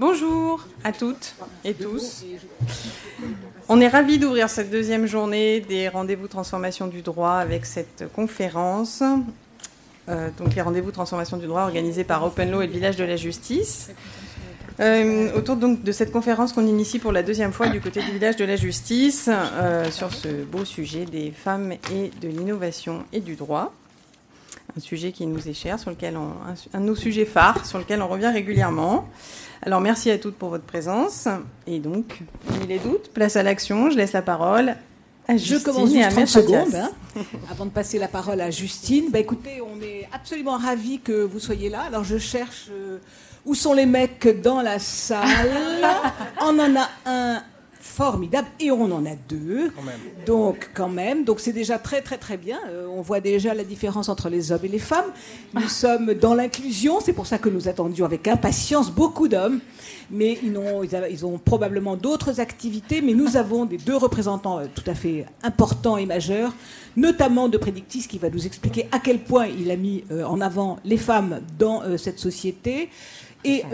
Bonjour à toutes et tous. On est ravis d'ouvrir cette deuxième journée des rendez-vous transformation du droit avec cette conférence. Euh, donc les rendez-vous transformation du droit organisés par Open Law et le Village de la Justice. Euh, autour donc de cette conférence qu'on initie pour la deuxième fois du côté du village de la justice euh, sur ce beau sujet des femmes et de l'innovation et du droit. Un sujet qui nous est cher, sur lequel on, un, de nos sujets phares, sur lequel on revient régulièrement. Alors merci à toutes pour votre présence. Et donc, il les doutes, place à l'action. Je laisse la parole à Justine Je commence à 30 secondes hein, avant de passer la parole à Justine. Bah, écoutez, on est absolument ravis que vous soyez là. Alors je cherche euh, où sont les mecs dans la salle. on en a un formidable et on en a deux. Donc quand même, donc c'est déjà très très très bien. Euh, on voit déjà la différence entre les hommes et les femmes. Nous sommes dans l'inclusion, c'est pour ça que nous attendions avec impatience beaucoup d'hommes, mais ils ont, ils ont probablement d'autres activités. Mais nous avons des deux représentants euh, tout à fait importants et majeurs, notamment de Prédictis qui va nous expliquer à quel point il a mis euh, en avant les femmes dans cette société. Et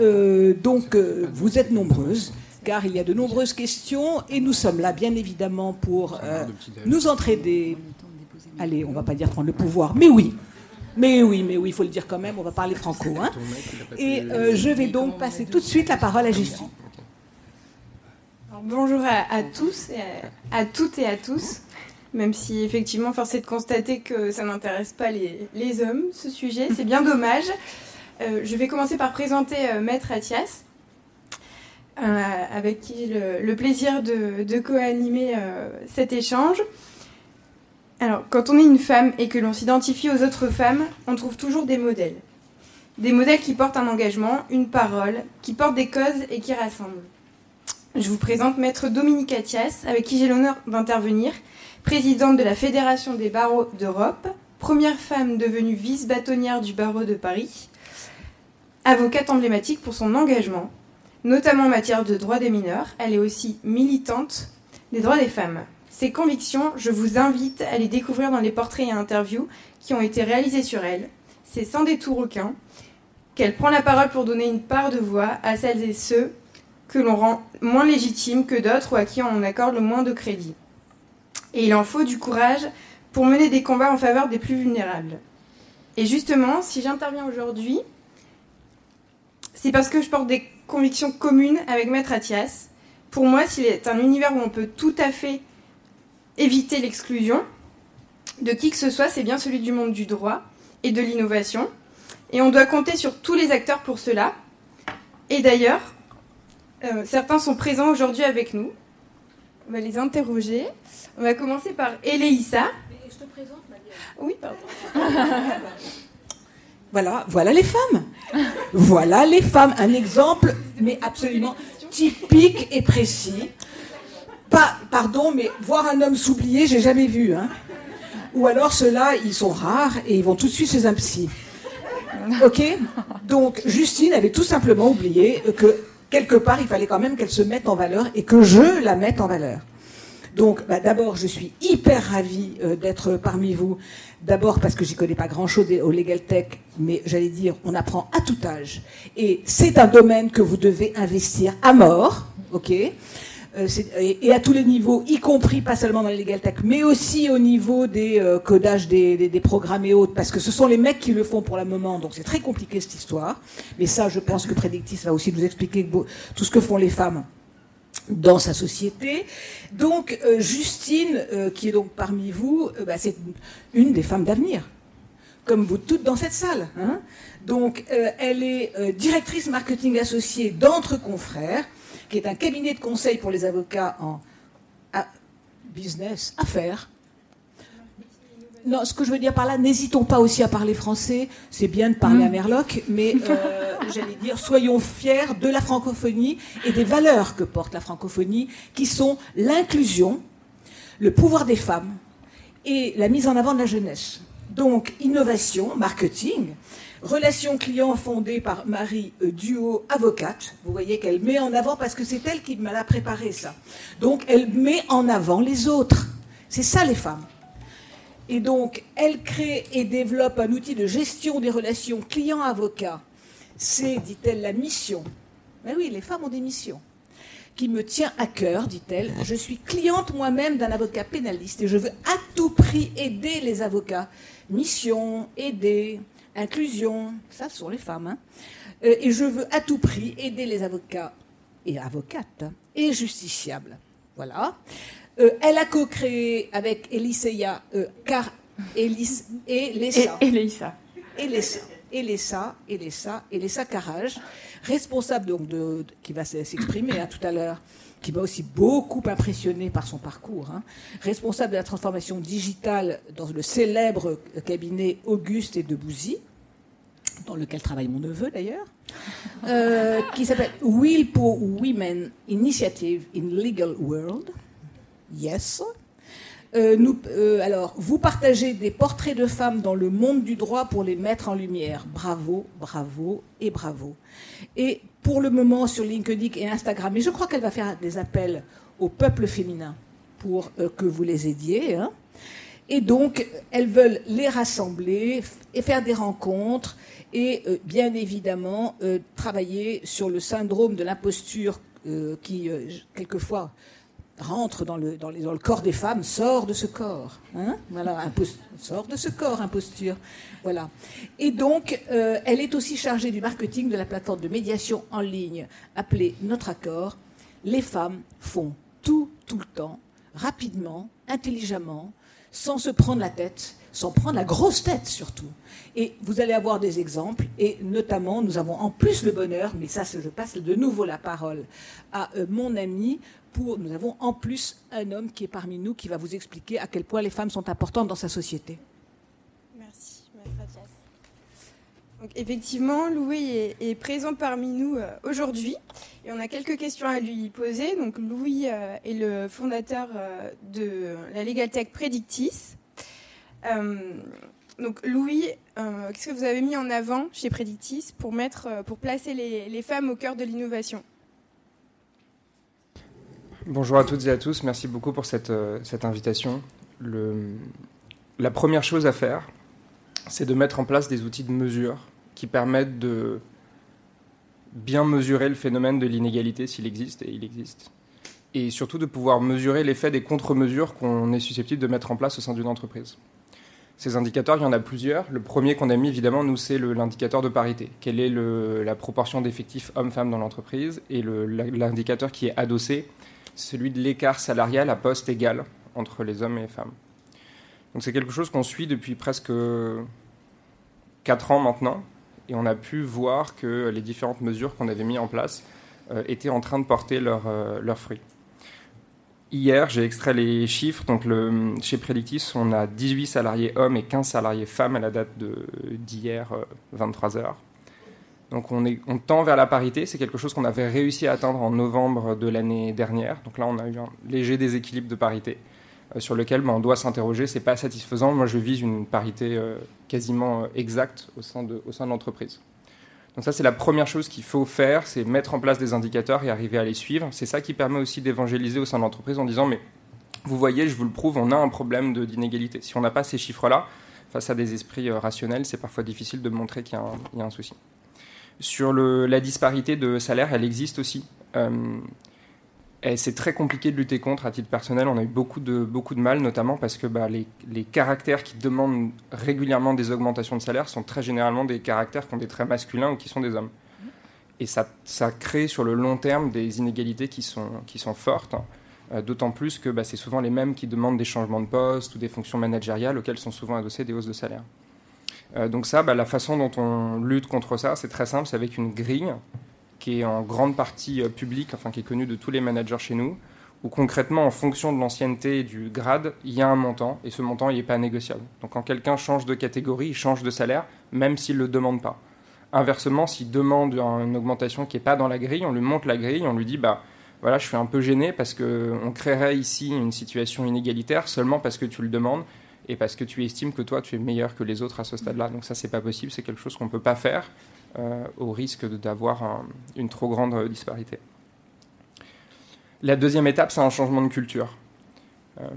donc vous êtes nombreuses car il y a de nombreuses questions et nous sommes là, bien évidemment, pour euh, nous entraider. Allez, on va pas dire prendre le pouvoir, mais oui. Mais oui, mais oui, il faut le dire quand même, on va parler franco. Hein. Et euh, je vais donc passer tout de suite la parole à Justine. bonjour à, tous, et à, toutes et à tous, même si effectivement, force est de constater que ça n'intéresse pas les, hommes, ce sujet, c'est bien dommage. Euh, je vais commencer par présenter Maître Athias. Euh, avec qui le, le plaisir de, co-animer euh, cet échange. Alors, quand on est une femme et que l'on s'identifie aux autres femmes, on trouve toujours des modèles. Des modèles qui portent un engagement, une parole, qui portent des causes et qui rassemblent. Je vous présente Maître Dominique Athias, avec qui j'ai l'honneur d'intervenir, présidente de la Fédération des barreaux d'Europe, première femme devenue vice-bâtonnière du barreau de Paris, avocate emblématique pour son engagement, notamment en matière de droits des mineurs. Elle est aussi militante des droits des femmes. Ses convictions, je vous invite à les découvrir dans les portraits et interviews qui ont été réalisés sur elle. C'est sans détour aucun qu'elle prend la parole pour donner une part de voix à celles et ceux que l'on rend moins légitimes que d'autres ou à qui on accorde le moins de crédit. Et il en faut du courage pour mener des combats en faveur des plus vulnérables. Et justement, si j'interviens aujourd'hui, c'est parce que je porte des conviction commune avec Maître Athias. Pour moi, s'il est un univers où on peut tout à fait éviter l'exclusion de qui que ce soit, c'est bien celui du monde du droit et de l'innovation. Et on doit compter sur tous les acteurs pour cela. Et d'ailleurs, euh, certains sont présents aujourd'hui avec nous. On va les interroger. On va commencer par Eleissa. Je te présente, Oui, pardon. Voilà, voilà les femmes. Voilà les femmes. Un exemple, mais absolument typique et précis. Pas, pardon, mais voir un homme s'oublier, j'ai jamais vu. Hein. Ou alors ceux-là, ils sont rares et ils vont tout de suite chez un psy. Ok? Donc Justine avait tout simplement oublié que quelque part, il fallait quand même qu'elle se mette en valeur et que je la mette en valeur. Donc, bah, d'abord, je suis hyper ravie euh, d'être parmi vous. D'abord parce que j'y connais pas grand-chose au Legal Tech, mais j'allais dire, on apprend à tout âge. Et c'est un domaine que vous devez investir à mort, ok? Euh, et, à tous les niveaux, y compris pas seulement dans le legal tech, mais aussi au niveau des euh, codages des, des, programmes et autres, parce que ce sont les mecs qui le font pour le moment, donc c'est très compliqué cette histoire. Mais ça, je pense que Predictis va aussi nous expliquer tout ce que font les femmes dans sa société. Donc euh, Justine, euh, qui est donc parmi vous, euh, bah, c'est une des femmes d'avenir, comme vous toutes dans cette salle. Hein. donc elle est directrice marketing associée d'Entre Confrères, qui est un cabinet de conseil pour les avocats en business, affaires, non, ce que je veux dire par là, n'hésitons pas aussi à parler français. C'est bien de parler à mm. Merloc, mais euh, j'allais dire, soyons fiers de la francophonie et des valeurs que porte la francophonie, qui sont l'inclusion, le pouvoir des femmes et la mise en avant de la jeunesse. Donc, innovation, marketing, relations clients fondées par Marie euh, Duo, avocate. Vous voyez qu'elle met en avant, parce que c'est elle qui m'a préparé ça. Donc, elle met en avant les autres. C'est ça les femmes. Et donc, elle crée et développe un outil de gestion des relations client-avocat. C'est, dit-elle, la mission Mais oui, les femmes ont des missions qui me tient à cœur, dit-elle. Je suis cliente moi-même d'un avocat pénaliste et je veux à tout prix aider les avocats. Mission, aider, inclusion, ça ce sont les femmes. Hein. Euh, et je veux à tout prix aider les avocats et avocates et justiciables. Voilà. Euh, elle a co-créé avec Eliseia, euh, car Elis, et Lessa. Et, Elisa. Et Lessa. Elessa, Elessa, Elessa Carrage, responsable donc de, qui va s'exprimer hein, tout à l'heure, qui m'a aussi beaucoup impressionné par son parcours, hein, responsable de la transformation digitale dans le célèbre cabinet Auguste et Debouzy, dans lequel travaille mon neveu d'ailleurs, euh, qui s'appelle Will for Women Initiative in Legal World. Yes. Euh, euh, alors, vous partagez des portraits de femmes dans le monde du droit pour les mettre en lumière. Bravo, bravo et bravo. Et pour le moment, sur LinkedIn et Instagram, et je crois qu'elle va faire des appels au peuple féminin pour euh, que vous les aidiez. Hein. Et donc, elles veulent les rassembler et faire des rencontres et bien évidemment travailler sur le syndrome de l'imposture qui, quelquefois, rentre dans le, dans, le corps des femmes, sort de ce corps. Hein voilà, sort de ce corps, imposture. Voilà. Et donc, euh, elle est aussi chargée du marketing de la plateforme de médiation en ligne appelée Notre Accord. Les femmes font tout, tout le temps, rapidement, intelligemment, sans se prendre la tête, sans prendre la grosse tête surtout. Et vous allez avoir des exemples, et notamment, nous avons en plus le bonheur, mais ça, je passe de nouveau la parole à euh, mon ami nous avons en plus un homme qui est parmi nous qui va vous expliquer à quel point les femmes sont importantes dans sa société. Merci, Maître Donc, effectivement, Louis est, présent parmi nous euh, aujourd'hui et on a quelques questions à lui poser. Donc, Louis euh, est le fondateur de la Legal Tech Predictis. Donc, Louis, qu'est-ce que vous avez mis en avant chez Predictis pour, mettre, pour placer les femmes au cœur de l'innovation? Bonjour à toutes et à tous, merci beaucoup pour cette, euh, invitation. La première chose à faire, c'est de mettre en place des outils de mesure qui permettent de bien mesurer le phénomène de l'inégalité s'il existe, et il existe. Et surtout de pouvoir mesurer l'effet des contre-mesures qu'on est susceptible de mettre en place au sein d'une entreprise. Ces indicateurs, il y en a plusieurs. Le premier qu'on a mis, évidemment, nous, c'est l'indicateur de parité. Quelle est la proportion d'effectifs hommes-femmes dans l'entreprise Et l'indicateur qui est adossé, celui de l'écart salarial à poste égal entre les hommes et les femmes. Donc c'est quelque chose qu'on suit depuis presque 4 ans maintenant, et on a pu voir que les différentes mesures qu'on avait mises en place euh, étaient en train de porter euh, leurs fruits. Hier, j'ai extrait les chiffres. Donc, chez Predictis, on a 18 salariés hommes et 15 salariés femmes à la date d'hier, 23 euh, heures. Donc on, tend vers la parité, c'est quelque chose qu'on avait réussi à atteindre en novembre de l'année dernière. Donc là, on a eu un léger déséquilibre de parité euh, sur lequel ben, on doit s'interroger. C'est pas satisfaisant. Moi, je vise une parité euh, quasiment exacte au sein de l'entreprise. Donc ça, c'est la première chose qu'il faut faire, c'est mettre en place des indicateurs et arriver à les suivre. C'est ça qui permet aussi d'évangéliser au sein de l'entreprise en disant, mais vous voyez, je vous le prouve, on a un problème d'inégalité. Si on n'a pas ces chiffres-là, face à des esprits rationnels, c'est parfois difficile de montrer qu'il y, y, a un souci. Sur la disparité de salaire, elle existe aussi. Euh, c'est très compliqué de lutter contre à titre personnel. On a eu beaucoup de, beaucoup de mal, notamment parce que bah, les, caractères qui demandent régulièrement des augmentations de salaire sont très généralement des caractères qui ont des traits masculins ou qui sont des hommes. Et ça, ça crée sur le long terme des inégalités qui sont, qui sont fortes. Euh, d'autant plus que bah, c'est souvent les mêmes qui demandent des changements de poste ou des fonctions managériales auxquelles sont souvent adossées des hausses de salaire. Euh, donc ça, bah, la façon dont on lutte contre ça, c'est très simple, c'est avec une grille qui est en grande partie euh, publique, enfin qui est connue de tous les managers chez nous, où concrètement, en fonction de l'ancienneté et du grade, il y a un montant, et ce montant, il n'est pas négociable. Donc quand quelqu'un change de catégorie, il change de salaire, même s'il ne le demande pas. Inversement, s'il demande une augmentation qui n'est pas dans la grille, on lui monte la grille, on lui dit, bah voilà, je suis un peu gêné parce qu'on créerait ici une situation inégalitaire seulement parce que tu le demandes et parce que tu estimes que toi, tu es meilleur que les autres à ce stade-là. Donc ça, c'est pas possible, c'est quelque chose qu'on ne peut pas faire au risque d'avoir une trop grande disparité. La deuxième étape, c'est un changement de culture. Euh,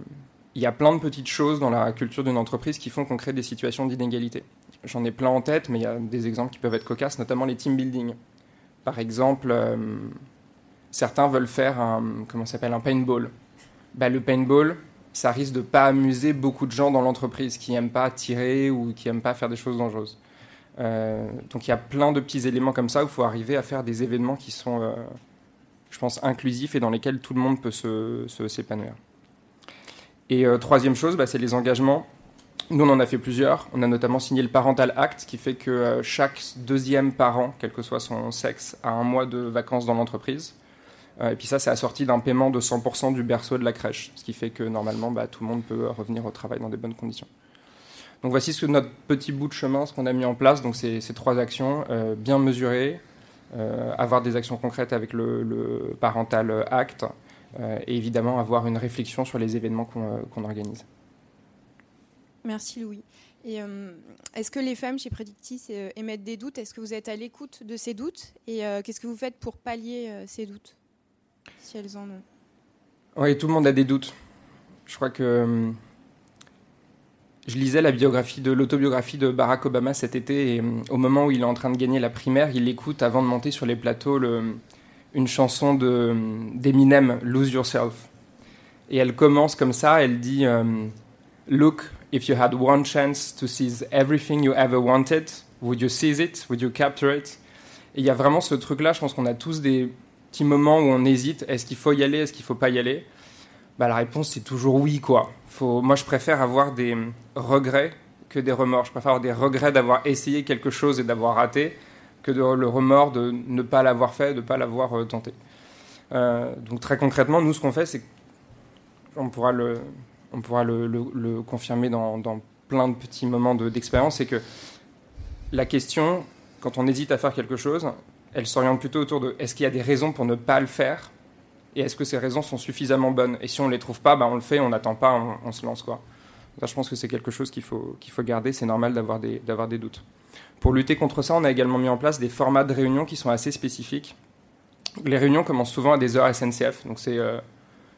il y a plein de petites choses dans la culture d'une entreprise qui font qu'on crée des situations d'inégalité. J'en ai plein en tête, mais il y a des exemples qui peuvent être cocasses, notamment les team building. Par exemple, certains veulent faire un, comment s'appelle, un paintball. Bah, le paintball, ça risque de pas amuser beaucoup de gens dans l'entreprise qui n'aiment pas tirer ou qui n'aiment pas faire des choses dangereuses. Donc il y a plein de petits éléments comme ça où il faut arriver à faire des événements qui sont, je pense, inclusifs et dans lesquels tout le monde peut s'épanouir. Et euh, troisième chose, bah, c'est les engagements. Nous, on en a fait plusieurs. On a notamment signé le Parental Act, qui fait que euh, chaque deuxième parent, quel que soit son sexe, a un mois de vacances dans l'entreprise. Euh, et puis ça, c'est assorti d'un paiement de 100% du berceau de la crèche, ce qui fait que normalement, bah, tout le monde peut revenir au travail dans des bonnes conditions. Donc voici ce, notre petit bout de chemin, ce qu'on a mis en place. Donc ces, ces trois actions, bien mesurées, avoir des actions concrètes avec le, le Parental Act, euh, et évidemment avoir une réflexion sur les événements qu'on euh, organise. Merci Louis. Et euh, est-ce que les femmes chez Predictis émettent des doutes? Est-ce que vous êtes à l'écoute de ces doutes? Et qu'est-ce que vous faites pour pallier ces doutes, si elles en ont? Oui, tout le monde a des doutes. Je crois que je lisais la biographie de l'autobiographie de Barack Obama cet été et au moment où il est en train de gagner la primaire, il écoute avant de monter sur les plateaux une chanson d'Eminem, Lose Yourself. Et elle commence comme ça, elle dit euh, Look, if you had one chance to seize everything you ever wanted, would you seize it? Would you capture it? Et il y a vraiment ce truc-là, je pense qu'on a tous des petits moments où on hésite, est-ce qu'il faut y aller, est-ce qu'il faut pas y aller? Bah, La réponse c'est toujours oui, quoi. Faut... Moi je préfère avoir des regrets que des remords. Je préfère avoir des regrets d'avoir essayé quelque chose et d'avoir raté, que le remords de ne pas l'avoir fait, de ne pas l'avoir euh, tenté. Euh, donc très concrètement, nous, ce qu'on fait, c'est qu'on pourra le, on pourra le, confirmer dans, plein de petits moments d'expérience, c'est que la question, quand on hésite à faire quelque chose, elle s'oriente plutôt autour de est-ce qu'il y a des raisons pour ne pas le faire? Et est-ce que ces raisons sont suffisamment bonnes? Et si on ne les trouve pas, bah on le fait, on n'attend pas, on, se lance. quoi. Ça, je pense que c'est quelque chose qu'il faut, qu'il faut garder, c'est normal d'avoir des, des doutes. Pour lutter contre ça, on a également mis en place des formats de réunions qui sont assez spécifiques. Les réunions commencent souvent à des heures SNCF, donc c'est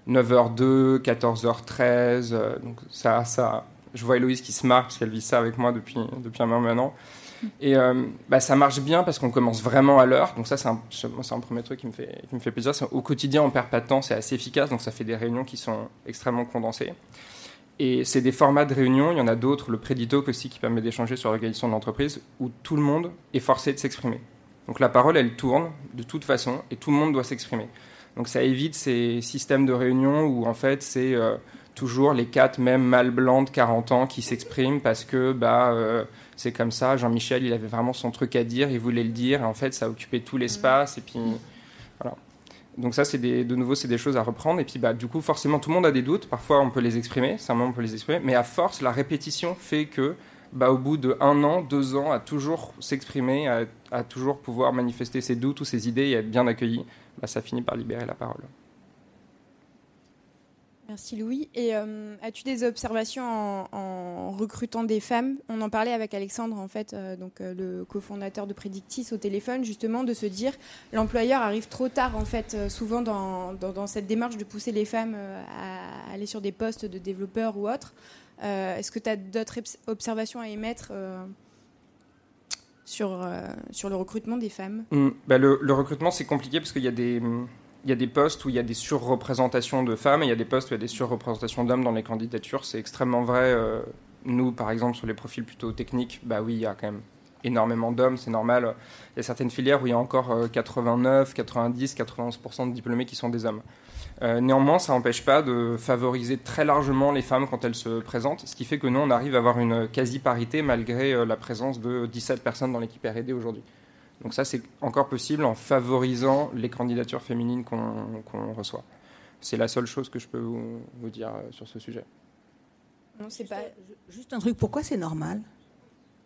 9h02, 14h13. donc ça, ça, je vois Héloïse qui se marre parce qu'elle vit ça avec moi depuis, depuis un moment maintenant. Et euh, bah, ça marche bien parce qu'on commence vraiment à l'heure. Donc ça, c'est un, un, premier truc qui me fait, qui me fait plaisir. Au quotidien, on perd pas de temps, c'est assez efficace. Donc ça fait des réunions qui sont extrêmement condensées. Et c'est des formats de réunion, il y en a d'autres, le Prédito aussi qui permet d'échanger sur l'organisation de l'entreprise, où tout le monde est forcé de s'exprimer. Donc la parole, elle tourne de toute façon, et tout le monde doit s'exprimer. Donc ça évite ces systèmes de réunion où en fait c'est euh, toujours les quatre mêmes mâles blancs de 40 ans qui s'expriment parce que bah euh, c'est comme ça. Jean-Michel, il avait vraiment son truc à dire, il voulait le dire, et en fait ça occupait tout l'espace, et puis voilà. Donc ça, c'est de nouveau, c'est des choses à reprendre. Et puis, bah, du coup, forcément, tout le monde a des doutes. Parfois, on peut les exprimer. Moment, on peut les exprimer. Mais à force, la répétition fait que, bah, au bout de un an, deux ans, à toujours s'exprimer, à, toujours pouvoir manifester ses doutes ou ses idées et être bien accueilli, bah, ça finit par libérer la parole. Merci Louis. Et euh, as-tu des observations en, recrutant des femmes? On en parlait avec Alexandre, en fait, euh, donc euh, le cofondateur de Predictis au téléphone, justement, de se dire l'employeur arrive trop tard, en fait, souvent dans, cette démarche de pousser les femmes à aller sur des postes de développeurs ou autres. Est-ce que tu as d'autres observations à émettre sur, sur le recrutement des femmes? Mmh. bah, le, le, recrutement, c'est compliqué parce qu'il y a des il y a des postes où il y a des surreprésentations de femmes et il y a des postes où il y a des surreprésentations d'hommes dans les candidatures. C'est extrêmement vrai. Euh, nous, par exemple, sur les profils plutôt techniques, bah oui, il y a quand même énormément d'hommes, c'est normal. Il y a certaines filières où il y a encore 89, 90, 91% de diplômés qui sont des hommes. Euh, néanmoins, ça n'empêche pas de favoriser très largement les femmes quand elles se présentent, ce qui fait que nous, on arrive à avoir une quasi-parité malgré euh, la présence de 17 personnes dans l'équipe R&D aujourd'hui. Donc ça, c'est encore possible en favorisant les candidatures féminines qu'on reçoit. C'est la seule chose que je peux vous, dire euh, sur ce sujet. Non, c'est pas juste un truc. Pourquoi c'est normal?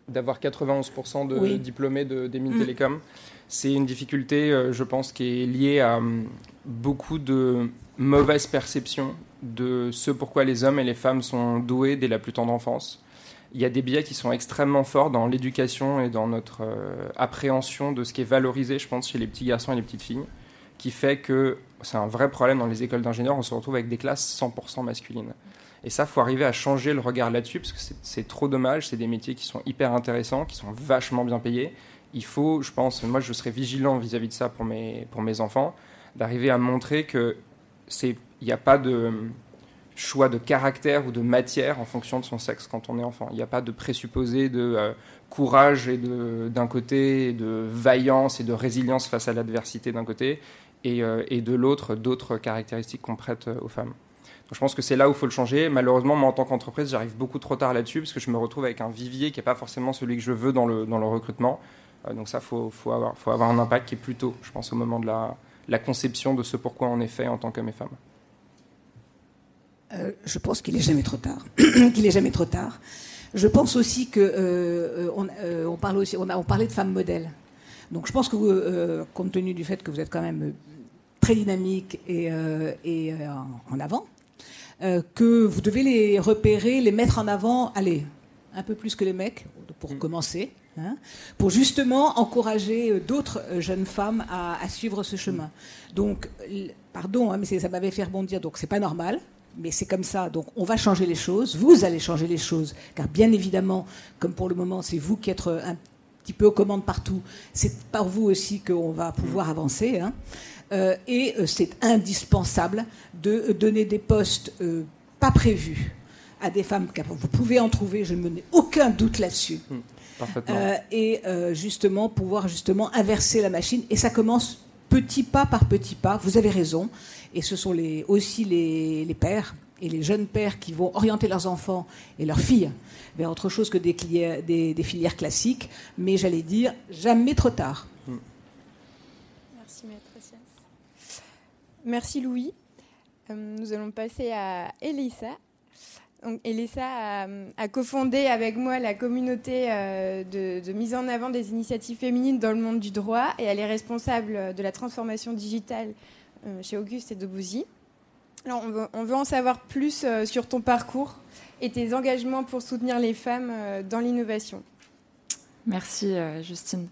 D'avoir 91% de diplômés des mines mm. télécom, c'est une difficulté, euh, je pense, qui est liée à hum, beaucoup de mauvaises perceptions de ce pourquoi les hommes et les femmes sont doués dès la plus tendre enfance il y a des biais qui sont extrêmement forts dans l'éducation et dans notre euh, appréhension de ce qui est valorisé, je pense, chez les petits garçons et les petites filles, qui fait que c'est un vrai problème dans les écoles d'ingénieurs, on se retrouve avec des classes 100% masculines. Et ça, faut arriver à changer le regard là-dessus, parce que c'est trop dommage, c'est des métiers qui sont hyper intéressants, qui sont vachement bien payés, il faut, je pense, moi je serai vigilant vis-à-vis de ça pour mes, pour mes enfants, d'arriver à montrer que c'est il n'y a pas de choix de caractère ou de matière en fonction de son sexe quand on est enfant. Il n'y a pas de présupposé de euh, courage et d'un côté, de vaillance et de résilience face à l'adversité d'un côté, et, euh, et de l'autre, d'autres caractéristiques qu'on prête aux femmes je pense que c'est là où il faut le changer. Malheureusement, moi, en tant qu'entreprise, j'arrive beaucoup trop tard là-dessus parce que je me retrouve avec un vivier qui n'est pas forcément celui que je veux dans le, dans le recrutement. Euh, donc ça, il faut, faut, avoir, faut avoir un impact qui est plus tôt, je pense, au moment de la, la conception de ce pourquoi on est fait en tant qu'homme et femme. Euh, je pense qu'il n'est jamais trop tard. qu'il est jamais trop tard. Je pense aussi que euh, on, on, parle aussi, on a on parlait de femmes modèles. Donc je pense que vous, compte tenu du fait que vous êtes quand même très dynamique et, et en avant, euh, que vous devez les repérer, les mettre en avant, allez, un peu plus que les mecs, pour mm. commencer, hein, pour justement encourager euh, d'autres euh, jeunes femmes à, suivre ce chemin. Donc, pardon, hein, mais ça m'avait fait rebondir, donc c'est pas normal. Mais c'est comme ça, donc on va changer les choses, vous allez changer les choses, car bien évidemment, comme pour le moment c'est vous qui êtes un petit peu aux commandes partout, c'est par vous aussi qu'on va pouvoir avancer. Hein. Euh, et euh, c'est indispensable de donner des postes euh, pas prévus à des femmes Vous pouvez en trouver, je ne mets aucun doute là-dessus. Mmh, et justement pouvoir justement inverser la machine. Et ça commence petit pas par petit pas. Vous avez raison. Et ce sont aussi les, pères et les jeunes pères qui vont orienter leurs enfants et leurs filles vers autre chose que des, filières classiques. Mais j'allais dire, jamais trop tard. Mmh. Merci Louis. Euh, nous allons passer à Elisa. Donc, Elisa a, cofondé avec moi la communauté euh, de, mise en avant des initiatives féminines dans le monde du droit et elle est responsable de la transformation digitale chez Auguste et Debouzy. Alors, on veut, en savoir plus sur ton parcours et tes engagements pour soutenir les femmes dans l'innovation. Merci Justine.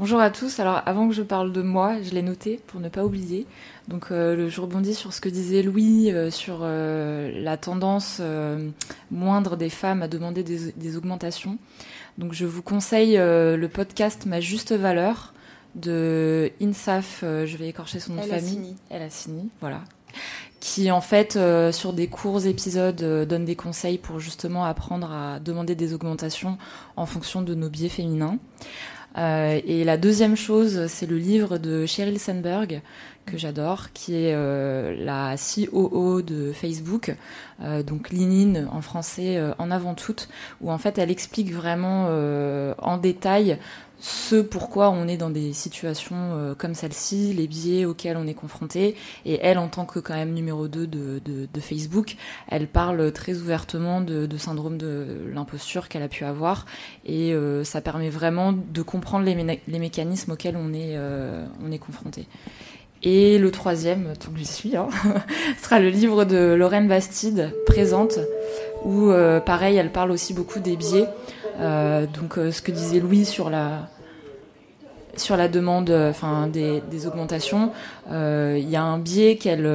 Bonjour à tous. Alors avant que je parle de moi, je l'ai noté pour ne pas oublier. Donc euh, je rebondis sur ce que disait Louis euh, sur euh, la tendance moindre des femmes à demander des, augmentations. Donc je vous conseille le podcast Ma juste valeur de Insaf. je vais écorcher son nom de famille. Elle a signé. Voilà. Qui en fait sur des courts épisodes donne des conseils pour justement apprendre à demander des augmentations en fonction de nos biais féminins. Euh, et la deuxième chose, c'est le livre de Sheryl Sandberg que j'adore, qui est euh, la COO de Facebook, euh, donc Linine en français en avant toute, où en fait elle explique vraiment en détail ce pourquoi on est dans des situations euh, comme celle-ci, les biais auxquels on est confronté. Et elle, en tant que quand même numéro 2 de, Facebook, elle parle très ouvertement de, syndrome de l'imposture qu'elle a pu avoir. Et euh, ça permet vraiment de comprendre les, mécanismes auxquels euh, on est confronté. Et le troisième, tant que j'y suis, hein, sera le livre de Lorraine Bastide, Présente, où pareil, elle parle aussi beaucoup des biais. Euh, donc euh, ce que disait Louis sur la sur la demande enfin des, augmentations euh, il y a un biais qu'elle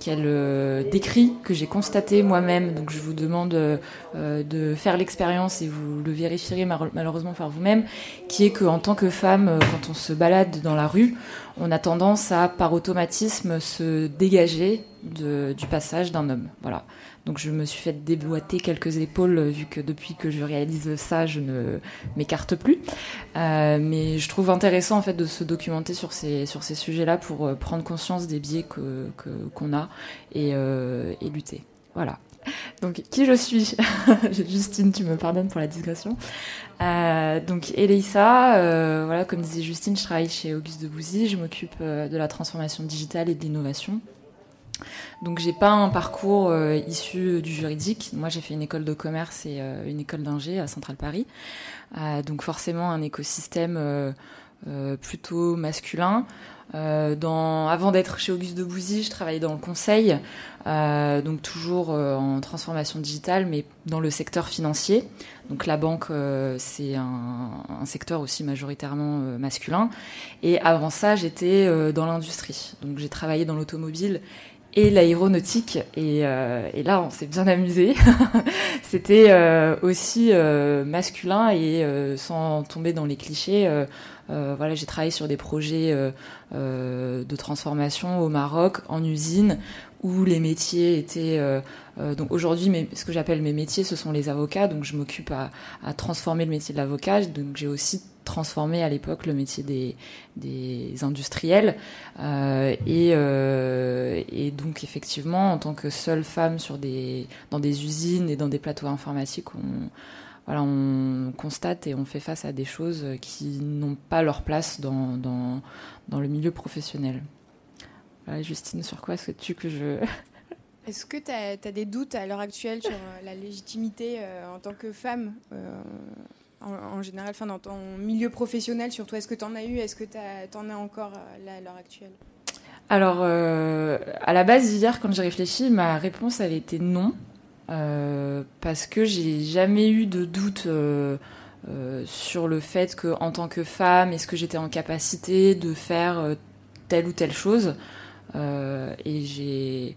qu'elle décrit que j'ai constaté moi-même. Donc je vous demande de faire l'expérience et vous le vérifierez malheureusement par vous-même qui est que en tant que femme quand on se balade dans la rue on a tendance à par automatisme se dégager du passage d'un homme voilà donc je me suis fait déboîter quelques épaules vu que depuis que je réalise ça, je ne m'écarte plus. Euh, mais je trouve intéressant en fait de se documenter sur ces sur ces sujets-là pour euh, prendre conscience des biais que qu'on a et, euh, et lutter. Voilà. Donc, qui je suis? Justine, tu me pardonnes pour la digression. Euh, donc, Elisa, euh, voilà, comme disait Justine, je travaille chez Auguste de Bouzy, je m'occupe euh, de la transformation digitale et de l'innovation. Donc j'ai pas un parcours euh, issu du juridique. Moi j'ai fait une école de commerce et euh, une école d'ingé à Central Paris. Euh, donc forcément un écosystème plutôt masculin. Avant d'être chez Auguste de Bouzy, je travaillais dans le conseil, donc toujours en transformation digitale, mais dans le secteur financier. Donc la banque, c'est un, secteur aussi majoritairement masculin. Et avant ça, j'étais dans l'industrie. Donc j'ai travaillé dans l'automobile et l'aéronautique. Et, et, là, on s'est bien amusé. C'était aussi masculin et sans tomber dans les clichés. voilà, j'ai travaillé sur des projets de transformation au Maroc, en usine, où les métiers étaient euh, donc aujourd'hui, ce que j'appelle mes métiers, ce sont les avocats. Donc je m'occupe à, à, transformer le métier de l'avocat. Donc j'ai aussi transformé à l'époque le métier des, des industriels. Euh, et, euh, et, donc effectivement, en tant que seule femme sur des, dans des usines et dans des plateaux informatiques, on, voilà, on constate et on fait face à des choses qui n'ont pas leur place dans, dans, dans le milieu professionnel. Justine, sur quoi souhaites-tu que je est-ce que tu as, des doutes à l'heure actuelle sur euh, la légitimité en tant que femme euh, en, général, enfin, dans ton milieu professionnel surtout Est-ce que tu en as eu Est-ce que tu en as encore à l'heure actuelle? Alors, à la base, hier, quand j'ai réfléchi, ma réponse avait été non. parce que j'ai jamais eu de doute sur le fait que, en tant que femme, est-ce que j'étais en capacité de faire telle ou telle chose Et j'ai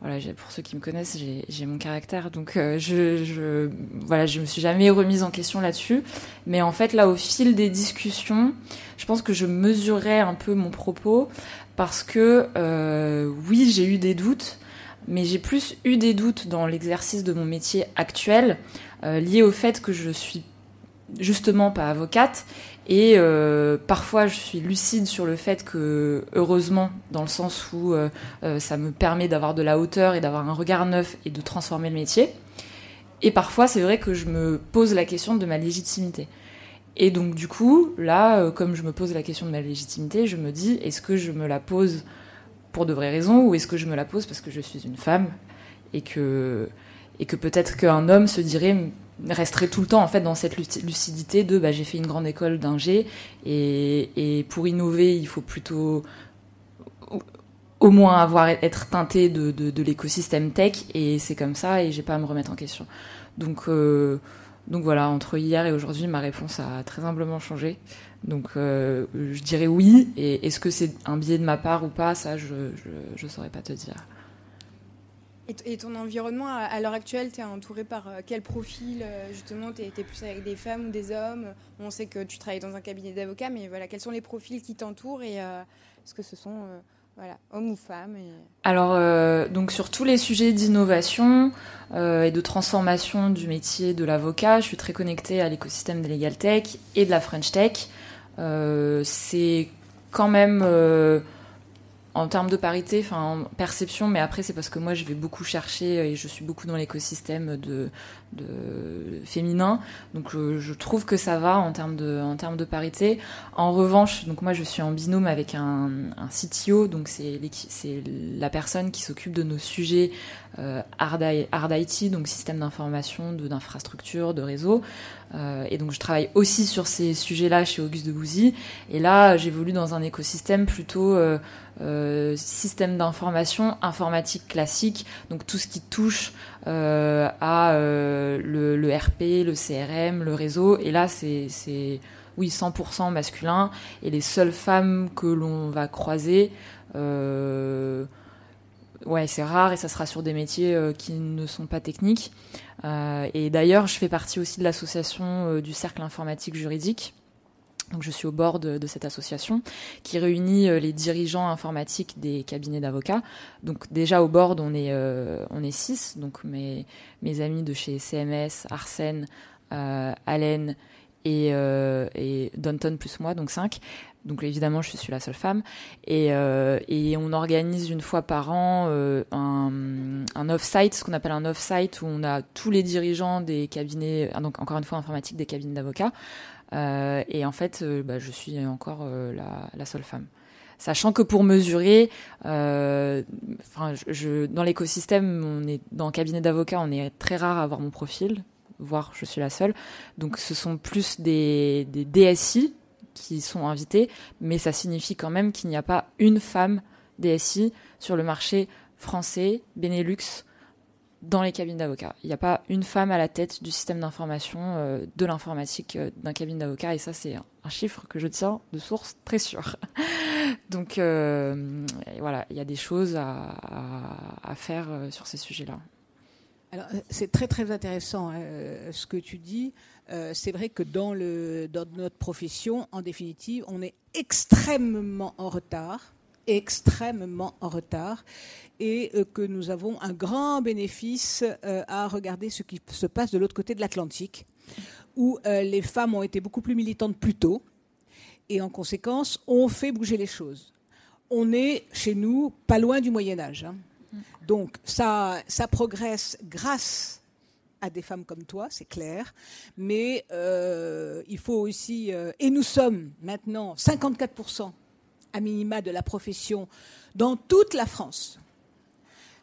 voilà, pour ceux qui me connaissent, j'ai mon caractère, donc euh, je, je, voilà, je me suis jamais remise en question là-dessus. Mais en fait, là, au fil des discussions, je pense que je mesurais un peu mon propos parce que euh, oui, j'ai eu des doutes, mais j'ai plus eu des doutes dans l'exercice de mon métier actuel, euh, lié au fait que je suis justement pas avocate et euh, parfois, je suis lucide sur le fait que, heureusement, dans le sens où euh, euh, ça me permet d'avoir de la hauteur et d'avoir un regard neuf et de transformer le métier. Et parfois, c'est vrai que je me pose la question de ma légitimité. Et donc, du coup, là, comme je me pose la question de ma légitimité, je me dis, est-ce que je me la pose pour de vraies raisons ou est-ce que je me la pose parce que je suis une femme et que, et que peut-être qu'un homme se dirait resterait tout le temps en fait dans cette lucidité de bah, j'ai fait une grande école d'ingé et, et pour innover il faut plutôt au moins avoir être teinté de, de, de l'écosystème tech et c'est comme ça et j'ai pas à me remettre en question. Donc euh, donc voilà entre hier et aujourd'hui ma réponse a très humblement changé. Donc euh, je dirais oui et est-ce que c'est un biais de ma part ou pas ça je, je, je saurais pas te dire et, ton environnement, à, l'heure actuelle, tu es entouré par euh, quel profil euh, Justement, tu es, plus avec des femmes ou des hommes? On sait que tu travailles dans un cabinet d'avocats, mais voilà, quels sont les profils qui t'entourent et euh, est-ce que ce sont voilà, hommes ou femmes Alors, donc sur tous les sujets d'innovation et de transformation du métier de l'avocat, je suis très connectée à l'écosystème des Legal Tech et de la French Tech. C'est quand même en termes de parité, enfin en perception, mais après c'est parce que moi je vais beaucoup chercher et je suis beaucoup dans l'écosystème de, de féminin, donc je, je, trouve que ça va en termes de en termes de parité. En revanche, donc moi je suis en binôme avec un, CTO, donc c'est la personne qui s'occupe de nos sujets euh, hard, hard IT, donc système d'information, d'infrastructure, de, réseau. Euh, et donc je travaille aussi sur ces sujets-là chez Auguste de Bouzy. Et là, j'évolue dans un écosystème plutôt euh, euh, système d'information informatique classique, donc tout ce qui touche euh, à euh, le, le, RP, le CRM, le réseau. Et là, c'est oui 100% masculin. Et les seules femmes que l'on va croiser, ouais, c'est rare et ça sera sur des métiers qui ne sont pas techniques. et d'ailleurs, je fais partie aussi de l'association du cercle informatique juridique donc je suis au bord de, cette association qui réunit euh, les dirigeants informatiques des cabinets d'avocats. Donc déjà au board on est euh, on est six, donc mes mes amis de chez CMS, Arsène, euh, Allen et, euh, et Danton plus moi, donc cinq. Donc évidemment je suis la seule femme et, et on organise une fois par an un, un off-site, ce qu'on appelle un off-site où on a tous les dirigeants des cabinets, donc encore une fois informatiques des cabinets d'avocats. Euh, et en fait, euh, bah, je suis encore euh, la, la, seule femme. Sachant que pour mesurer, enfin, je, dans l'écosystème, on est dans le cabinet d'avocats, on est très rare à avoir mon profil, voire je suis la seule. Donc, ce sont plus des, DSI qui sont invités, mais ça signifie quand même qu'il n'y a pas une femme DSI sur le marché français, Benelux, dans les cabines d'avocats. Il n'y a pas une femme à la tête du système d'information euh, de l'informatique euh, d'un cabinet d'avocats, et ça c'est un, chiffre que je tiens de source très sûre. Donc voilà, il y a des choses à faire sur ces sujets-là. Alors, c'est très très intéressant hein, ce que tu dis. c'est vrai que dans, notre profession, en définitive, on est extrêmement en retard extrêmement en retard et euh, que nous avons un grand bénéfice euh, à regarder ce qui se passe de l'autre côté de l'Atlantique, où euh, les femmes ont été beaucoup plus militantes plus tôt et en conséquence ont fait bouger les choses. On est chez nous pas loin du Moyen Âge. Hein. Donc ça, progresse grâce à des femmes comme toi, c'est clair. Mais il faut aussi, et nous sommes maintenant 54% à minima de la profession dans toute la France.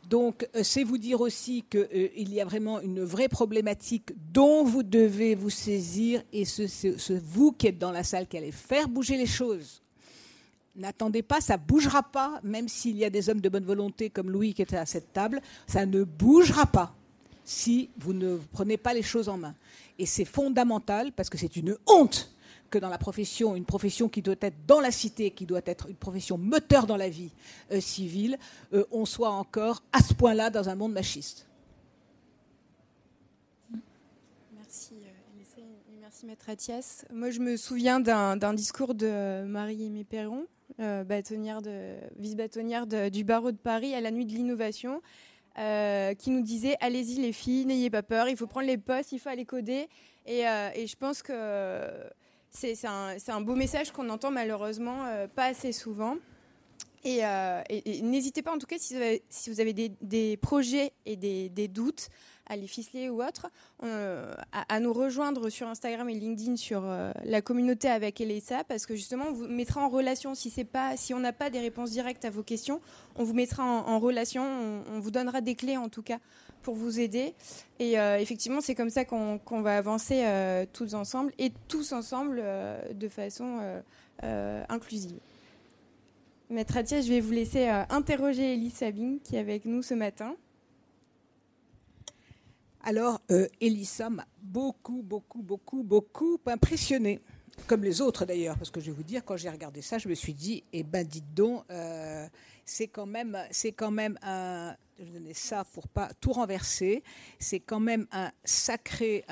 Donc, euh, c'est vous dire aussi qu'il euh, y a vraiment une vraie problématique dont vous devez vous saisir, et c'est vous qui êtes dans la salle qui allez faire bouger les choses. N'attendez pas, ça ne bougera pas, même s'il y a des hommes de bonne volonté comme Louis qui était à cette table, ça ne bougera pas si vous ne prenez pas les choses en main. Et c'est fondamental parce que c'est une honte que dans la profession, une profession qui doit être dans la cité, qui doit être une profession moteur dans la vie euh, civile, euh, on soit encore à ce point-là dans un monde machiste. Merci, euh, merci Maître Athias. Moi, je me souviens d'un discours de Marie-Aimée Perron, bâtonnière de, vice-bâtonnière du barreau de Paris à la nuit de l'innovation. qui nous disait allez-y les filles, n'ayez pas peur, il faut prendre les postes, il faut aller coder. Et, et je pense que c'est un, beau message qu'on entend malheureusement euh, pas assez souvent. Euh, et, n'hésitez pas, en tout cas, si vous avez, des, projets et des, doutes à les ficeler ou autre, euh, à, nous rejoindre sur Instagram et LinkedIn sur la communauté avec Elisa, parce que justement, on vous mettra en relation. Si, on n'a pas des réponses directes à vos questions, on vous mettra en, relation, on, vous donnera des clés en tout cas pour vous aider. Et euh, effectivement, c'est comme ça qu'on va avancer euh, tous ensemble et tous ensemble euh, de façon inclusive. Maître Atia, je vais vous laisser interroger Elise Sabine qui est avec nous ce matin. Alors, Elisa m'a beaucoup, beaucoup, beaucoup, beaucoup impressionnée comme les autres d'ailleurs, parce que je vais vous dire, quand j'ai regardé ça, je me suis dit, eh ben dites donc, c'est quand même, c'est quand même un, je donner ça pour pas tout renverser. C'est quand même un sacré,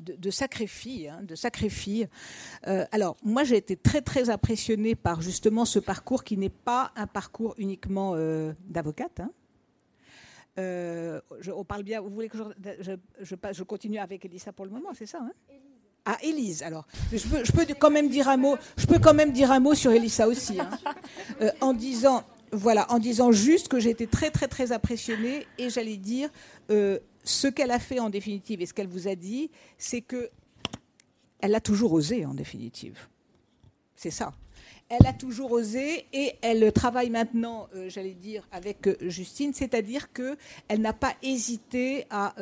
de, filles, hein, de filles. Euh, alors moi j'ai été très très impressionnée par justement ce parcours qui n'est pas un parcours uniquement euh, d'avocate. Hein. Euh, on parle bien. Vous voulez que je, je, je, continue avec Elisa pour le moment, c'est ça hein? Ah, Élise, alors. Je peux, je peux, quand même dire un mot, je peux quand même dire un mot sur Elisa aussi, hein. en disant, voilà, en disant juste que j'ai été très très très impressionnée et j'allais dire euh, ce qu'elle a fait en définitive et ce qu'elle vous a dit, c'est que elle a toujours osé en définitive. C'est ça. Elle a toujours osé et elle travaille maintenant, euh, j'allais dire, avec euh, Justine, c'est-à-dire qu'elle n'a pas hésité à,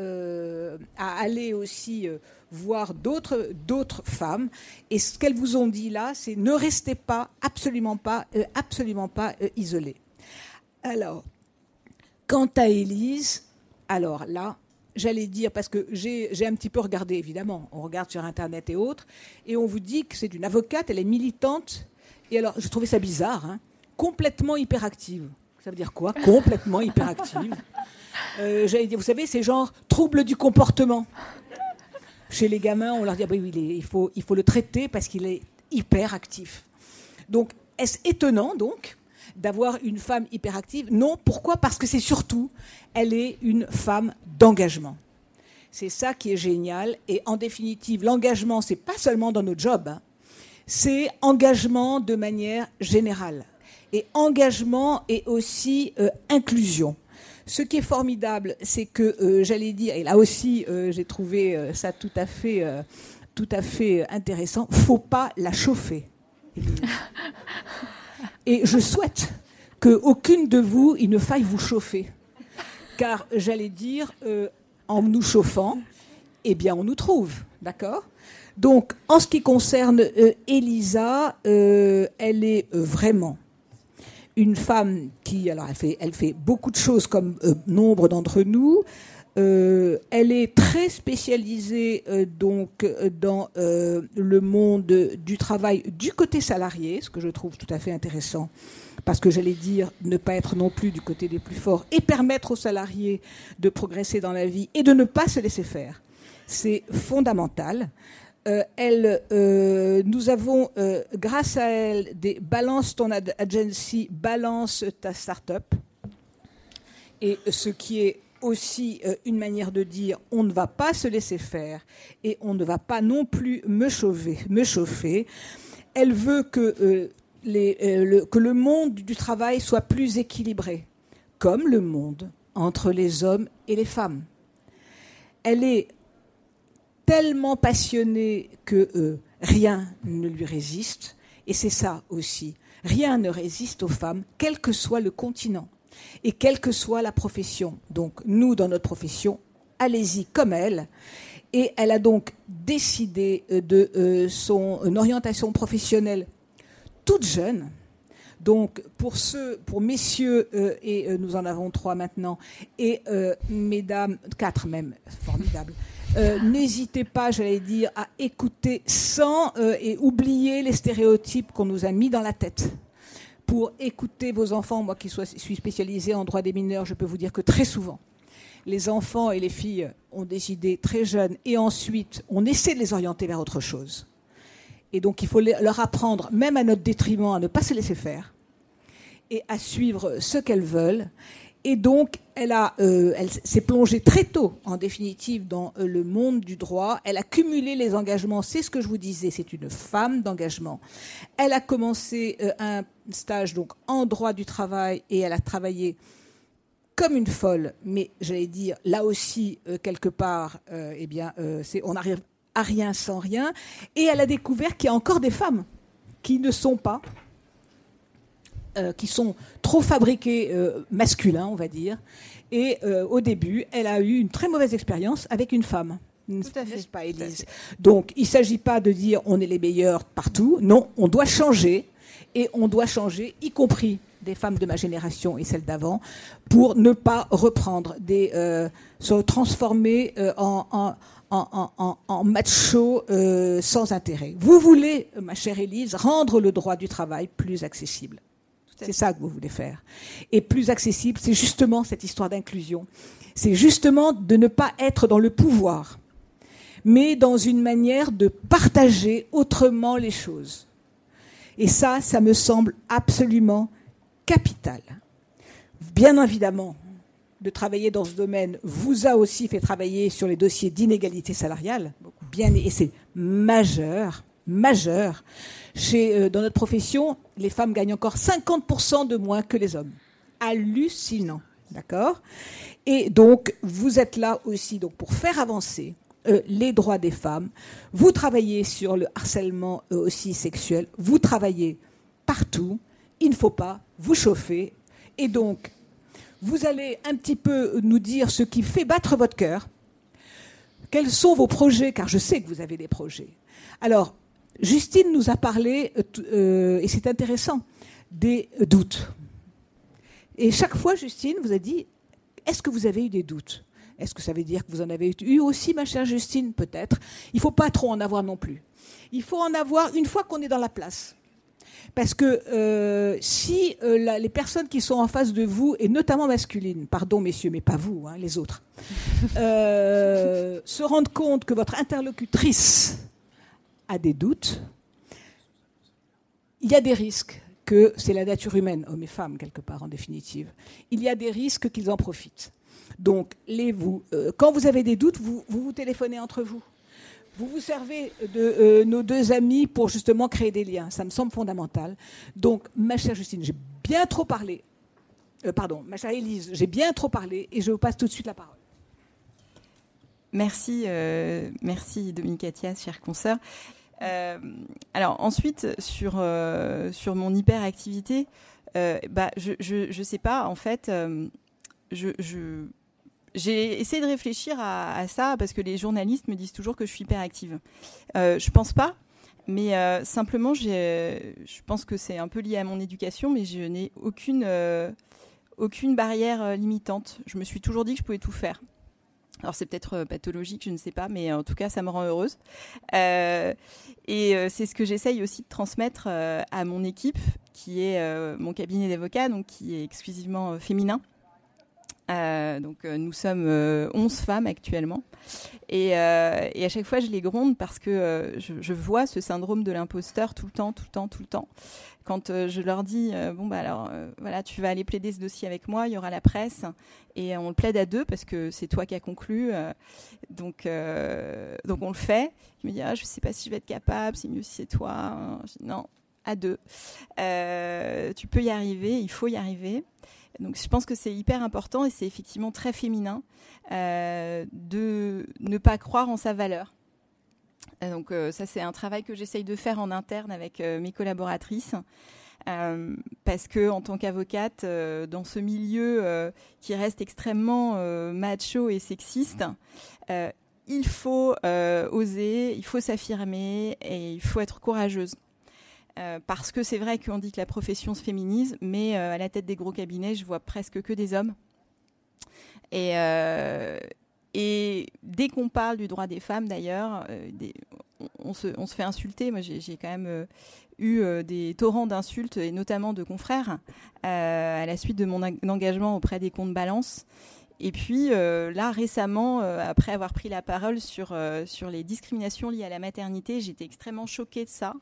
à aller aussi voir d'autres, d'autres femmes. Et ce qu'elles vous ont dit là, c'est ne restez pas, absolument pas, absolument pas isolés. Alors, quant à Élise, alors là, j'allais dire, parce que j'ai un petit peu regardé, évidemment, on regarde sur Internet et autres, et on vous dit que c'est une avocate, elle est militante, et alors, je trouvais ça bizarre, hein, complètement hyperactive. Ça veut dire quoi? Complètement hyperactive. Euh, j'allais dire, vous savez, c'est genre trouble du comportement. Chez les gamins, on leur dit, ah oui, il, faut, il faut le traiter parce qu'il est hyperactif. Donc, est-ce étonnant, donc, d'avoir une femme hyperactive? Non, pourquoi? Parce que c'est surtout, elle est une femme d'engagement. C'est ça qui est génial. Et en définitive, l'engagement, c'est pas seulement dans notre job, hein. C'est engagement de manière générale. Et engagement et aussi euh, inclusion. Ce qui est formidable, c'est que euh, j'allais dire, et là aussi euh, j'ai trouvé ça tout à fait, tout à fait intéressant. Faut pas la chauffer. Et je souhaite qu'aucune de vous, il ne faille vous chauffer. Car j'allais dire, en nous chauffant, eh bien, on nous trouve. D'accord? Donc, en ce qui concerne euh, Elisa, euh, elle est vraiment une femme qui, alors, elle fait, beaucoup de choses comme nombre d'entre nous. Euh, elle est très spécialisée euh, donc dans le monde du travail du côté salarié, ce que je trouve tout à fait intéressant, parce que j'allais dire ne pas être non plus du côté des plus forts et permettre aux salariés de progresser dans la vie et de ne pas se laisser faire. C'est fondamental. Elle, nous avons, grâce à elle, des Balance ton agency, Balance ta startup. Et ce qui est aussi euh, une manière de dire on ne va pas se laisser faire et on ne va pas non plus me chauffer. Elle veut que, euh, euh, le, que le monde du travail soit plus équilibré, comme le monde entre les hommes et les femmes. Elle est tellement passionnée que rien ne lui résiste, et c'est ça aussi. Rien ne résiste aux femmes, quel que soit le continent et quelle que soit la profession. Donc nous, dans notre profession, allez-y comme elle. Et elle a donc décidé euh, de euh, son orientation professionnelle toute jeune. Donc pour ceux, pour messieurs, euh, et nous en avons trois maintenant, et mesdames, quatre même, formidable. N'hésitez pas, j'allais dire, à écouter sans et oublier les stéréotypes qu'on nous a mis dans la tête pour écouter vos enfants. Moi qui suis spécialisée en droit des mineurs, je peux vous dire que très souvent, les enfants et les filles ont des idées très jeunes et ensuite on essaie de les orienter vers autre chose. Et donc il faut leur apprendre, même à notre détriment, à ne pas se laisser faire et à suivre ce qu'elles veulent et donc, elle, euh, s'est plongée très tôt, en définitive, dans euh, le monde du droit. Elle a cumulé les engagements. C'est ce que je vous disais. C'est une femme d'engagement. Elle a commencé euh, un stage donc en droit du travail et elle a travaillé comme une folle. Mais j'allais dire, là aussi, quelque part, eh bien, on n'arrive à rien sans rien. Et elle a découvert qu'il y a encore des femmes qui ne sont pas euh, qui sont trop fabriqués euh, masculins, on va dire. Et euh, au début, elle a eu une très mauvaise expérience avec une femme. Tout à fait. Pas, Élise Donc, il ne s'agit pas de dire on est les meilleurs partout. Non, on doit changer. Et on doit changer, y compris des femmes de ma génération et celles d'avant, pour ne pas reprendre des. se transformer en, en en, en, macho sans intérêt. Vous voulez, ma chère Élise, rendre le droit du travail plus accessible. C'est ça que vous voulez faire. Et plus accessible, c'est justement cette histoire d'inclusion. C'est justement de ne pas être dans le pouvoir, mais dans une manière de partager autrement les choses. Et ça, ça me semble absolument capital. Bien évidemment, de travailler dans ce domaine vous a aussi fait travailler sur les dossiers d'inégalité salariale, bien, et c'est majeur, majeur. Chez, euh, dans notre profession, les femmes gagnent encore 50% de moins que les hommes. Hallucinant. D'accord? Et donc, vous êtes là aussi donc, pour faire avancer euh, les droits des femmes. Vous travaillez sur le harcèlement euh, aussi sexuel. Vous travaillez partout. Il ne faut pas vous chauffer. Et donc, vous allez un petit peu nous dire ce qui fait battre votre cœur. Quels sont vos projets? Car je sais que vous avez des projets. Alors, Justine nous a parlé, euh, euh, et c'est intéressant, des doutes. Et chaque fois, Justine vous a dit, est-ce que vous avez eu des doutes? Est-ce que ça veut dire que vous en avez eu aussi, ma chère Justine? Peut-être. Il ne faut pas trop en avoir non plus. Il faut en avoir une fois qu'on est dans la place. Parce que euh, si les personnes qui sont en face de vous, et notamment masculines, pardon messieurs, mais pas vous, hein, les autres, se rendent compte que votre interlocutrice a des doutes, il y a des risques que c'est la nature humaine, hommes et femmes quelque part en définitive. Il y a des risques qu'ils en profitent. Donc, les, vous, euh, quand vous avez des doutes, vous, vous, téléphonez entre vous. Vous vous servez de euh, nos deux amis pour justement créer des liens. Ça me semble fondamental. Donc, ma chère Justine, j'ai bien trop parlé. Euh, pardon, ma chère Élise, j'ai bien trop parlé et je vous passe tout de suite la parole. Merci, merci Dominique Athias, chère consoeur. Euh, alors ensuite, sur, euh, sur mon hyperactivité, euh, bah, je, je, sais pas, en fait, je, j'ai essayé de réfléchir à, ça parce que les journalistes me disent toujours que je suis hyperactive. Euh, je pense pas, mais simplement, je pense que c'est un peu lié à mon éducation, mais je n'ai aucune, aucune barrière limitante. Je me suis toujours dit que je pouvais tout faire. Alors c'est peut-être pathologique, je ne sais pas, mais en tout cas ça me rend heureuse. et c'est ce que j'essaye aussi de transmettre à mon équipe, qui est mon cabinet d'avocats, donc qui est exclusivement féminin. Euh, donc euh, nous sommes 11 euh, femmes actuellement. Et, à chaque fois, je les gronde parce que je, vois ce syndrome de l'imposteur tout le temps, tout le temps, tout le temps. Quand je leur dis, bon, bah alors, voilà, tu vas aller plaider ce dossier avec moi, il y aura la presse, et on le plaide à deux parce que c'est toi qui as conclu. donc, donc on le fait. Je me dis, ah, je sais pas si je vais être capable, c'est mieux si c'est toi. non, à deux. tu peux y arriver, il faut y arriver. Donc je pense que c'est hyper important et c'est effectivement très féminin euh, de ne pas croire en sa valeur. Euh, donc euh, ça c'est un travail que j'essaye de faire en interne avec mes collaboratrices. parce que en tant qu'avocate, dans ce milieu qui reste extrêmement macho et sexiste, il faut oser, il faut s'affirmer et il faut être courageuse. Euh, parce que c'est vrai qu'on dit que la profession se féminise, mais euh, à la tête des gros cabinets, je vois presque que des hommes. Et, euh, dès qu'on parle du droit des femmes, d'ailleurs, on, se, on, se, fait insulter. Moi, j'ai quand même eu des torrents d'insultes, et notamment de confrères, à la suite de mon engagement auprès des comptes balance. Et puis là, récemment, après avoir pris la parole sur, sur les discriminations liées à la maternité, j'étais extrêmement choquée de ça.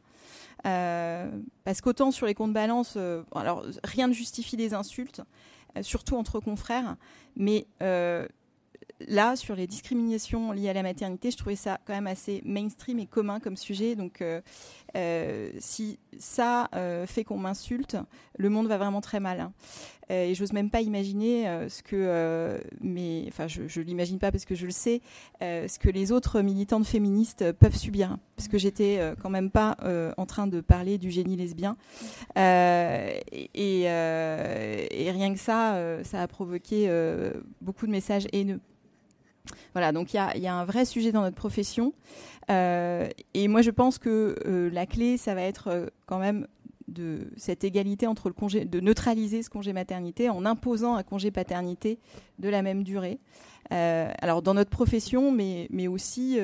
Euh, parce qu'autant sur les comptes balance, euh, alors rien ne justifie des insultes, euh, surtout entre confrères, mais là, sur les discriminations liées à la maternité, je trouvais ça quand même assez mainstream et commun comme sujet. Donc, si ça fait qu'on m'insulte, le monde va vraiment très mal. Hein. et j'ose même pas imaginer ce que, mais, enfin, je, je l'imagine pas parce que je le sais, ce que les autres militantes féministes peuvent subir. Parce que j'étais quand même pas en train de parler du génie lesbien. Et, rien que ça, ça a provoqué beaucoup de messages haineux. Voilà, donc il y a, un vrai sujet dans notre profession. Euh, et moi, je pense que euh, la clé, ça va être euh, quand même de cette égalité entre le congé, de neutraliser ce congé maternité en imposant un congé paternité de la même durée. alors dans notre profession, mais, mais aussi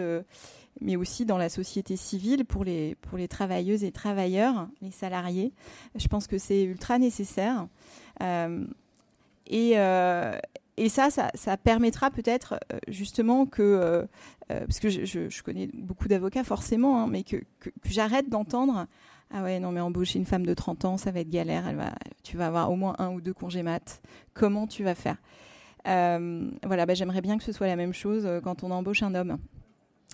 mais aussi dans la société civile pour les, pour les travailleuses et travailleurs, les salariés. Je pense que c'est ultra nécessaire. et, et ça, ça, permettra peut-être euh, justement que, euh, euh, parce que je, connais beaucoup d'avocats forcément, hein, mais que, j'arrête d'entendre ah ouais, non, mais embaucher une femme de 30 ans, ça va être galère. Elle va, tu vas avoir au moins un ou deux congés mat. Comment tu vas faire? Voilà, bah, j'aimerais bien que ce soit la même chose quand on embauche un homme.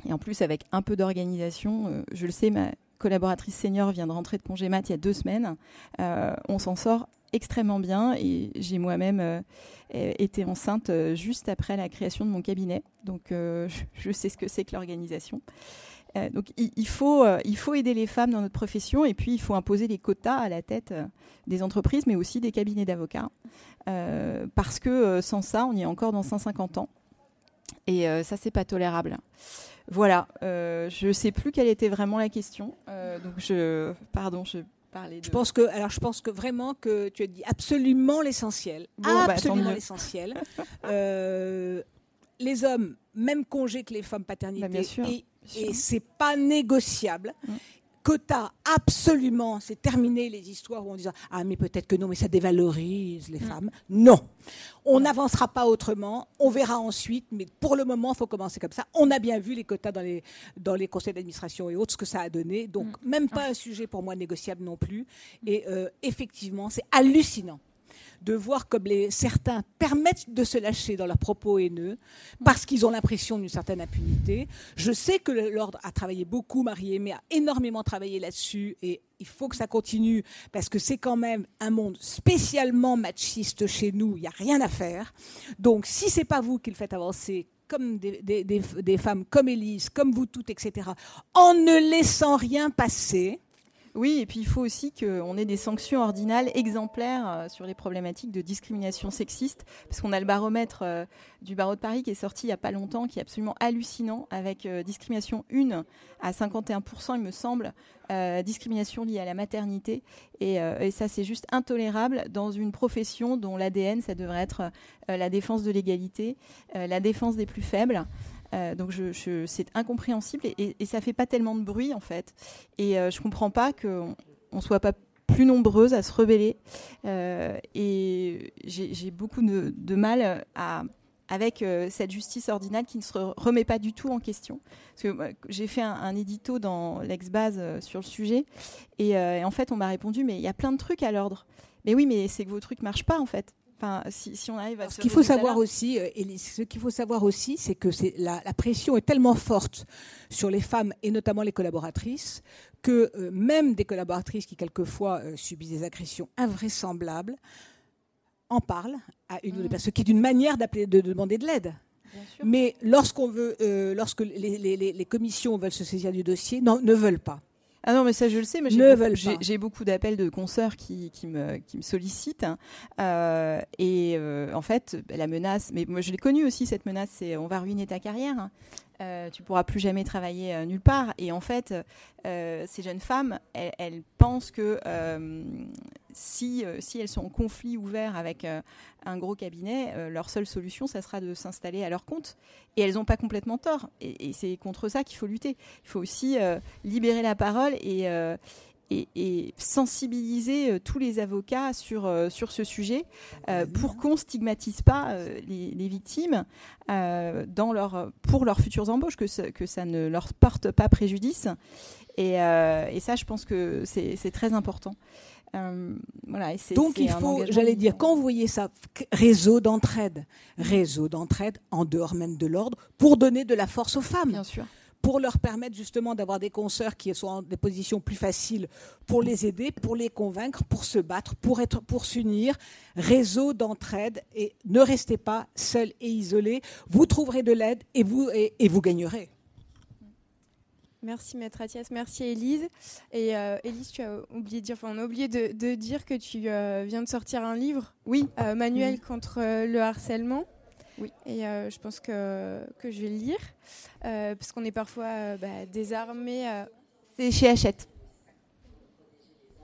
Et en plus, avec un peu d'organisation, je le sais, ma collaboratrice senior vient de rentrer de congé mat il y a deux semaines. on s'en sort extrêmement bien et j'ai moi-même euh, été enceinte euh, juste après la création de mon cabinet. Donc euh, je, sais ce que c'est que l'organisation. Donc il, faut, il faut aider les femmes dans notre profession et puis il faut imposer des quotas à la tête des entreprises mais aussi des cabinets d'avocats. parce que sans ça, on y est encore dans 150 ans. Et ça, c'est pas tolérable. Voilà, je ne sais plus quelle était vraiment la question. donc je, pardon, je je pense que, alors je pense que vraiment que tu as dit absolument l'essentiel, bah, absolument l'essentiel. Euh, les hommes, même congé que les femmes paternité, bah, et, et c'est pas négociable. Mm quota absolument, c'est terminé les histoires où on dit ah mais peut-être que non, mais ça dévalorise les mm. femmes. Non, on n'avancera pas autrement. On verra ensuite, mais pour le moment, il faut commencer comme ça. On a bien vu les quotas dans les dans les conseils d'administration et autres ce que ça a donné. Donc mm. même pas un sujet pour moi négociable non plus. Et euh, effectivement, c'est hallucinant de voir comme les, certains permettent de se lâcher dans leurs propos haineux parce qu'ils ont l'impression d'une certaine impunité. Je sais que l'ordre a travaillé beaucoup, Marie-Aimée a énormément travaillé là-dessus et il faut que ça continue parce que c'est quand même un monde spécialement machiste chez nous, il n'y a rien à faire. Donc si c'est pas vous qui le faites avancer, comme des, femmes comme Élise, comme vous toutes, etc., en ne laissant rien passer, Oui, et puis il faut aussi qu'on ait des sanctions ordinales exemplaires euh, sur les problématiques de discrimination sexiste, parce qu'on a le baromètre euh, du barreau de Paris qui est sorti il n'y a pas longtemps, qui est absolument hallucinant, avec euh, discrimination 1 à 51%, il me semble, discrimination liée à la maternité. Et, et ça, c'est juste intolérable dans une profession dont l'ADN, ça devrait être la défense de l'égalité, la défense des plus faibles. Euh, donc c'est incompréhensible et, et, ça fait pas tellement de bruit en fait. Et euh, je comprends pas qu'on on soit pas plus nombreuses à se rebeller. Euh, et j'ai beaucoup de, mal à, avec cette justice ordinale qui ne se remet pas du tout en question. Parce que j'ai fait un, édito dans l'ex-base sur le sujet et, et en fait on m'a répondu mais il y a plein de trucs à l'ordre. Mais oui, mais c'est que vos trucs marchent pas en fait si, on arrive à ce qu'il faut savoir aussi, euh, ce qu'il faut savoir aussi, c'est que la, pression est tellement forte sur les femmes et notamment les collaboratrices que euh, même des collaboratrices qui quelquefois euh, subissent des agressions invraisemblables en parlent à une ou deux mmh. personnes, ce qui est une manière d'appeler, de, demander de l'aide. Mais lorsqu'on veut, lorsque les, commissions veulent se saisir du dossier, ne veulent pas. Ah non, mais ça je le sais, mais j'ai beaucoup, d'appels de consoeurs qui, me, qui me sollicitent. Euh, et euh, en fait, la menace, mais moi je l'ai connue aussi cette menace, c'est on va ruiner ta carrière. Euh, tu pourras plus jamais travailler euh, nulle part. Et en fait, euh, ces jeunes femmes, elles, pensent que si, si elles sont en conflit ouvert avec un gros cabinet, leur seule solution, ça sera de s'installer à leur compte. Et elles n'ont pas complètement tort. Et, et c'est contre ça qu'il faut lutter. Il faut aussi libérer la parole et et, sensibiliser euh, tous les avocats sur, euh, sur ce sujet euh, pour qu'on stigmatise pas les, victimes dans leur, pour leurs futures embauches, que, que ça ne leur porte pas préjudice. Et, ça, je pense que c'est très important. voilà, Donc il faut, j'allais dire, quand vous voyez ça, réseau d'entraide, réseau d'entraide en dehors même de l'ordre, pour donner de la force aux femmes. Bien sûr pour leur permettre justement d'avoir des consoeurs qui sont en des positions plus faciles pour les aider, pour les convaincre, pour se battre, pour être, pour s'unir. Réseau d'entraide et ne restez pas seuls et isolés. Vous trouverez de l'aide et vous, et, vous gagnerez. Merci Maître Athias, merci Élise. Et euh, Élise, tu as oublié de dire, enfin, on a oublié de, dire que tu euh, viens de sortir un livre, oui, euh, manuel contre le harcèlement. Oui. Et euh, je pense que, que je vais le lire, euh, parce qu'on est parfois euh, bah, désarmé. C'est chez Hachette.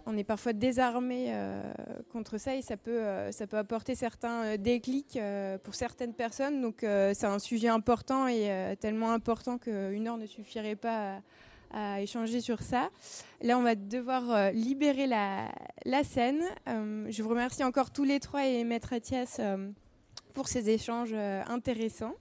On est parfois désarmé contre ça et ça peut, ça peut apporter certains déclics pour certaines personnes. Donc c'est un sujet important et tellement important qu'une heure ne suffirait pas à, échanger sur ça. Là, on va devoir libérer la, la scène. je vous remercie encore tous les trois et Maître Athias pour ces échanges euh, intéressants.